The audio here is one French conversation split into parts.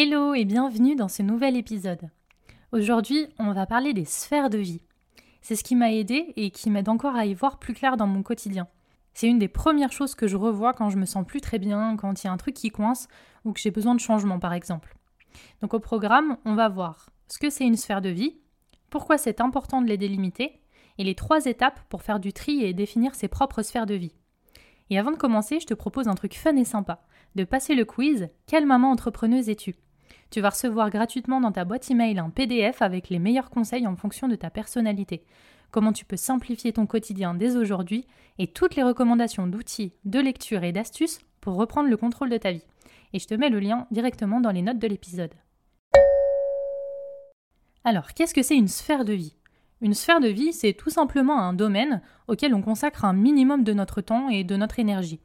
Hello et bienvenue dans ce nouvel épisode. Aujourd'hui, on va parler des sphères de vie. C'est ce qui m'a aidé et qui m'aide encore à y voir plus clair dans mon quotidien. C'est une des premières choses que je revois quand je me sens plus très bien, quand il y a un truc qui coince ou que j'ai besoin de changement par exemple. Donc au programme, on va voir ce que c'est une sphère de vie, pourquoi c'est important de les délimiter, et les trois étapes pour faire du tri et définir ses propres sphères de vie. Et avant de commencer, je te propose un truc fun et sympa de passer le quiz Quelle maman entrepreneuse es-tu? Tu vas recevoir gratuitement dans ta boîte email un PDF avec les meilleurs conseils en fonction de ta personnalité. Comment tu peux simplifier ton quotidien dès aujourd'hui et toutes les recommandations d'outils, de lecture et d'astuces pour reprendre le contrôle de ta vie. Et je te mets le lien directement dans les notes de l'épisode. Alors, qu'est-ce que c'est une sphère de vie? Une sphère de vie, c'est tout simplement un domaine auquel on consacre un minimum de notre temps et de notre énergie.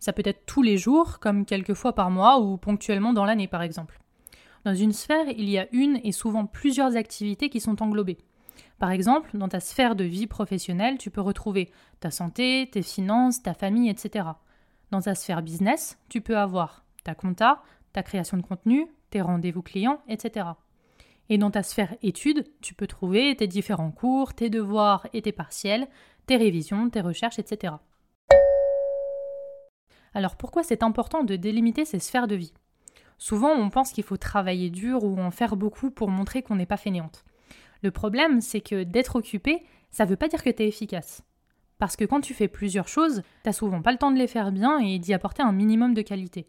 Ça peut être tous les jours, comme quelques fois par mois ou ponctuellement dans l'année par exemple. Dans une sphère, il y a une et souvent plusieurs activités qui sont englobées. Par exemple, dans ta sphère de vie professionnelle, tu peux retrouver ta santé, tes finances, ta famille, etc. Dans ta sphère business, tu peux avoir ta compta, ta création de contenu, tes rendez-vous clients, etc. Et dans ta sphère études, tu peux trouver tes différents cours, tes devoirs et tes partiels, tes révisions, tes recherches, etc. Alors pourquoi c'est important de délimiter ces sphères de vie? Souvent on pense qu'il faut travailler dur ou en faire beaucoup pour montrer qu'on n'est pas fainéante. Le problème c'est que d'être occupé, ça ne veut pas dire que tu es efficace. Parce que quand tu fais plusieurs choses, t'as souvent pas le temps de les faire bien et d'y apporter un minimum de qualité.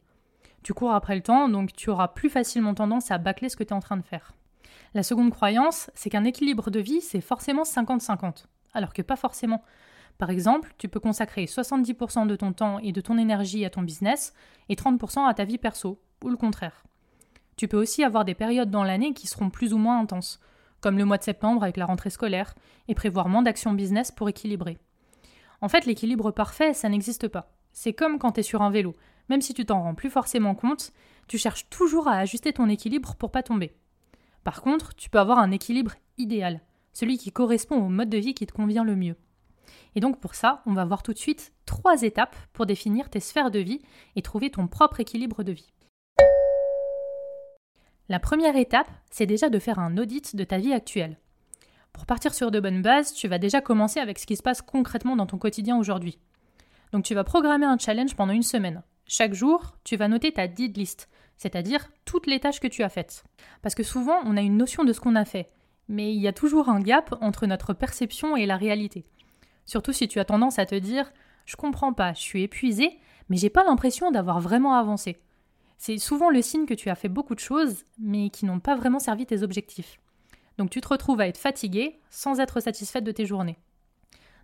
Tu cours après le temps, donc tu auras plus facilement tendance à bâcler ce que tu es en train de faire. La seconde croyance, c'est qu'un équilibre de vie, c'est forcément 50-50. Alors que pas forcément. Par exemple, tu peux consacrer 70% de ton temps et de ton énergie à ton business et 30% à ta vie perso, ou le contraire. Tu peux aussi avoir des périodes dans l'année qui seront plus ou moins intenses, comme le mois de septembre avec la rentrée scolaire, et prévoir moins d'actions business pour équilibrer. En fait, l'équilibre parfait, ça n'existe pas. C'est comme quand tu es sur un vélo. Même si tu t'en rends plus forcément compte, tu cherches toujours à ajuster ton équilibre pour pas tomber. Par contre, tu peux avoir un équilibre idéal, celui qui correspond au mode de vie qui te convient le mieux. Et donc pour ça, on va voir tout de suite trois étapes pour définir tes sphères de vie et trouver ton propre équilibre de vie. La première étape, c'est déjà de faire un audit de ta vie actuelle. Pour partir sur de bonnes bases, tu vas déjà commencer avec ce qui se passe concrètement dans ton quotidien aujourd'hui. Donc tu vas programmer un challenge pendant une semaine. Chaque jour, tu vas noter ta did list, c'est-à-dire toutes les tâches que tu as faites. Parce que souvent, on a une notion de ce qu'on a fait, mais il y a toujours un gap entre notre perception et la réalité. Surtout si tu as tendance à te dire Je comprends pas, je suis épuisé, mais j'ai pas l'impression d'avoir vraiment avancé. C'est souvent le signe que tu as fait beaucoup de choses, mais qui n'ont pas vraiment servi tes objectifs. Donc tu te retrouves à être fatigué sans être satisfaite de tes journées.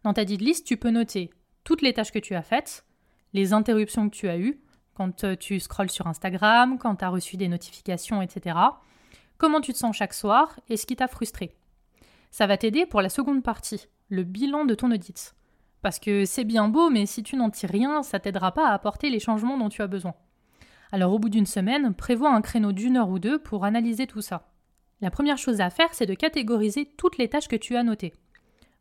Dans ta did list, tu peux noter toutes les tâches que tu as faites, les interruptions que tu as eues, quand euh, tu scrolles sur Instagram, quand tu as reçu des notifications, etc. Comment tu te sens chaque soir et ce qui t'a frustré. Ça va t'aider pour la seconde partie, le bilan de ton audit. Parce que c'est bien beau, mais si tu n'en tires rien, ça t'aidera pas à apporter les changements dont tu as besoin. Alors au bout d'une semaine, prévois un créneau d'une heure ou deux pour analyser tout ça. La première chose à faire, c'est de catégoriser toutes les tâches que tu as notées.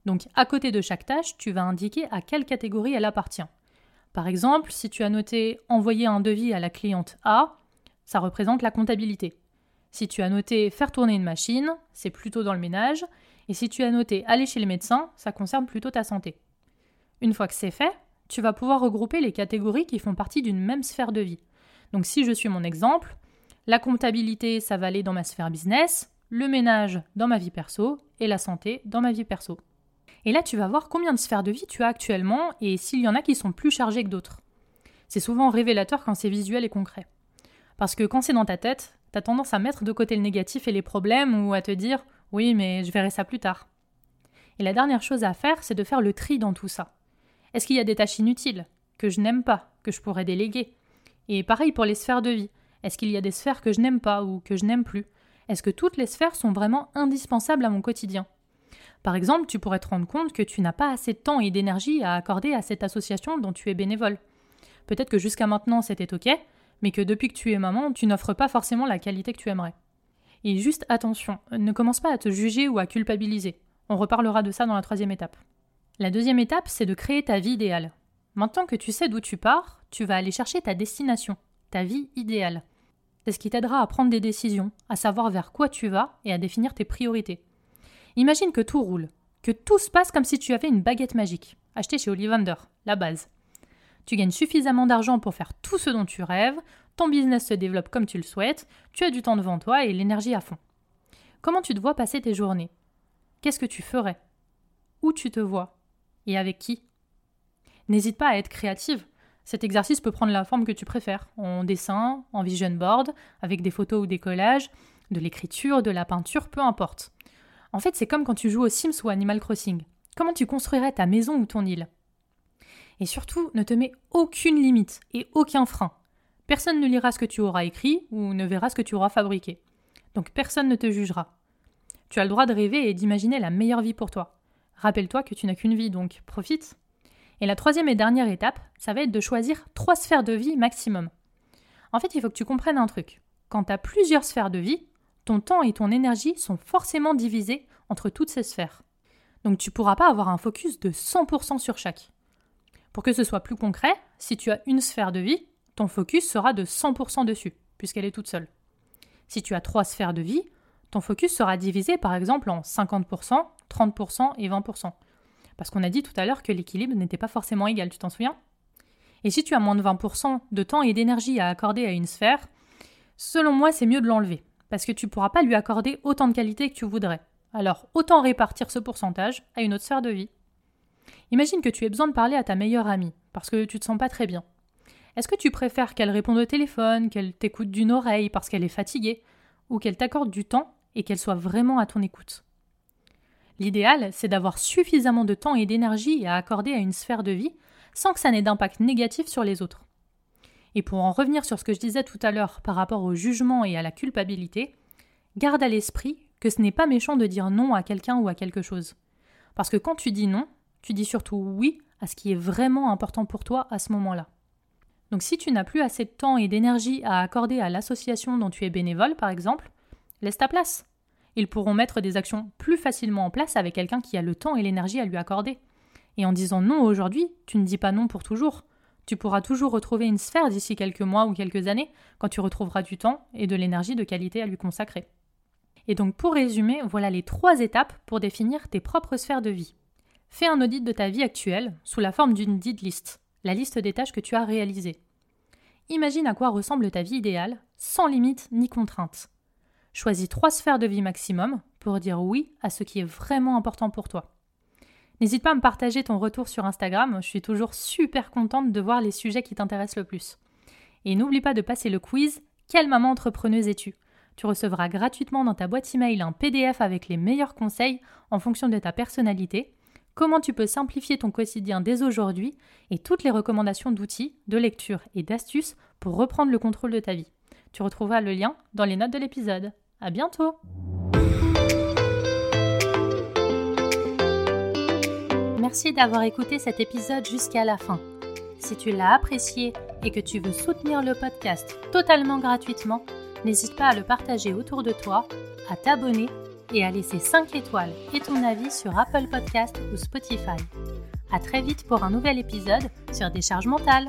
Donc à côté de chaque tâche, tu vas indiquer à quelle catégorie elle appartient. Par exemple, si tu as noté envoyer un devis à la cliente A, ça représente la comptabilité. Si tu as noté faire tourner une machine, c'est plutôt dans le ménage. Et si tu as noté aller chez le médecin, ça concerne plutôt ta santé. Une fois que c'est fait, tu vas pouvoir regrouper les catégories qui font partie d'une même sphère de vie. Donc si je suis mon exemple, la comptabilité, ça va aller dans ma sphère business, le ménage dans ma vie perso et la santé dans ma vie perso. Et là, tu vas voir combien de sphères de vie tu as actuellement et s'il y en a qui sont plus chargées que d'autres. C'est souvent révélateur quand c'est visuel et concret. Parce que quand c'est dans ta tête, tu as tendance à mettre de côté le négatif et les problèmes ou à te dire oui, mais je verrai ça plus tard. Et la dernière chose à faire, c'est de faire le tri dans tout ça. Est-ce qu'il y a des tâches inutiles, que je n'aime pas, que je pourrais déléguer? Et pareil pour les sphères de vie. Est-ce qu'il y a des sphères que je n'aime pas ou que je n'aime plus? Est-ce que toutes les sphères sont vraiment indispensables à mon quotidien? Par exemple, tu pourrais te rendre compte que tu n'as pas assez de temps et d'énergie à accorder à cette association dont tu es bénévole. Peut-être que jusqu'à maintenant c'était ok, mais que depuis que tu es maman, tu n'offres pas forcément la qualité que tu aimerais. Et juste attention, ne commence pas à te juger ou à culpabiliser. On reparlera de ça dans la troisième étape. La deuxième étape, c'est de créer ta vie idéale. Maintenant que tu sais d'où tu pars, tu vas aller chercher ta destination, ta vie idéale. C'est ce qui t'aidera à prendre des décisions, à savoir vers quoi tu vas et à définir tes priorités. Imagine que tout roule, que tout se passe comme si tu avais une baguette magique, achetée chez Ollivander, la base. Tu gagnes suffisamment d'argent pour faire tout ce dont tu rêves, ton business se développe comme tu le souhaites, tu as du temps devant toi et l'énergie à fond. Comment tu te vois passer tes journées? Qu'est-ce que tu ferais? Où tu te vois? Et avec qui? N'hésite pas à être créative. Cet exercice peut prendre la forme que tu préfères, en dessin, en vision board, avec des photos ou des collages, de l'écriture, de la peinture, peu importe. En fait, c'est comme quand tu joues aux Sims ou Animal Crossing. Comment tu construirais ta maison ou ton île? Et surtout, ne te mets aucune limite et aucun frein. Personne ne lira ce que tu auras écrit ou ne verra ce que tu auras fabriqué. Donc personne ne te jugera. Tu as le droit de rêver et d'imaginer la meilleure vie pour toi. Rappelle-toi que tu n'as qu'une vie, donc profite. Et la troisième et dernière étape, ça va être de choisir trois sphères de vie maximum. En fait, il faut que tu comprennes un truc. Quand tu as plusieurs sphères de vie, ton temps et ton énergie sont forcément divisés entre toutes ces sphères. Donc tu ne pourras pas avoir un focus de 100% sur chaque. Pour que ce soit plus concret, si tu as une sphère de vie, ton focus sera de 100% dessus, puisqu'elle est toute seule. Si tu as trois sphères de vie, ton focus sera divisé par exemple en 50%, 30% et 20%. Parce qu'on a dit tout à l'heure que l'équilibre n'était pas forcément égal, tu t'en souviens? Et si tu as moins de 20% de temps et d'énergie à accorder à une sphère, selon moi c'est mieux de l'enlever, parce que tu ne pourras pas lui accorder autant de qualité que tu voudrais. Alors autant répartir ce pourcentage à une autre sphère de vie. Imagine que tu aies besoin de parler à ta meilleure amie, parce que tu te sens pas très bien. Est-ce que tu préfères qu'elle réponde au téléphone, qu'elle t'écoute d'une oreille parce qu'elle est fatiguée, ou qu'elle t'accorde du temps et qu'elle soit vraiment à ton écoute? L'idéal, c'est d'avoir suffisamment de temps et d'énergie à accorder à une sphère de vie sans que ça n'ait d'impact négatif sur les autres. Et pour en revenir sur ce que je disais tout à l'heure par rapport au jugement et à la culpabilité, garde à l'esprit que ce n'est pas méchant de dire non à quelqu'un ou à quelque chose. Parce que quand tu dis non, tu dis surtout oui à ce qui est vraiment important pour toi à ce moment-là. Donc si tu n'as plus assez de temps et d'énergie à accorder à l'association dont tu es bénévole, par exemple, laisse ta place. Ils pourront mettre des actions plus facilement en place avec quelqu'un qui a le temps et l'énergie à lui accorder. Et en disant non aujourd'hui, tu ne dis pas non pour toujours. Tu pourras toujours retrouver une sphère d'ici quelques mois ou quelques années quand tu retrouveras du temps et de l'énergie de qualité à lui consacrer. Et donc pour résumer, voilà les trois étapes pour définir tes propres sphères de vie. Fais un audit de ta vie actuelle sous la forme d'une did list, la liste des tâches que tu as réalisées. Imagine à quoi ressemble ta vie idéale, sans limite ni contrainte. Choisis trois sphères de vie maximum pour dire oui à ce qui est vraiment important pour toi. N'hésite pas à me partager ton retour sur Instagram, je suis toujours super contente de voir les sujets qui t'intéressent le plus. Et n'oublie pas de passer le quiz Quelle maman entrepreneuse es-tu? Tu recevras gratuitement dans ta boîte email un PDF avec les meilleurs conseils en fonction de ta personnalité comment tu peux simplifier ton quotidien dès aujourd'hui et toutes les recommandations d'outils, de lecture et d'astuces pour reprendre le contrôle de ta vie. Tu retrouveras le lien dans les notes de l'épisode. À bientôt! Merci d'avoir écouté cet épisode jusqu'à la fin. Si tu l'as apprécié et que tu veux soutenir le podcast totalement gratuitement, n'hésite pas à le partager autour de toi, à t'abonner et à laisser 5 étoiles et ton avis sur Apple Podcast ou Spotify. À très vite pour un nouvel épisode sur Décharge mentale.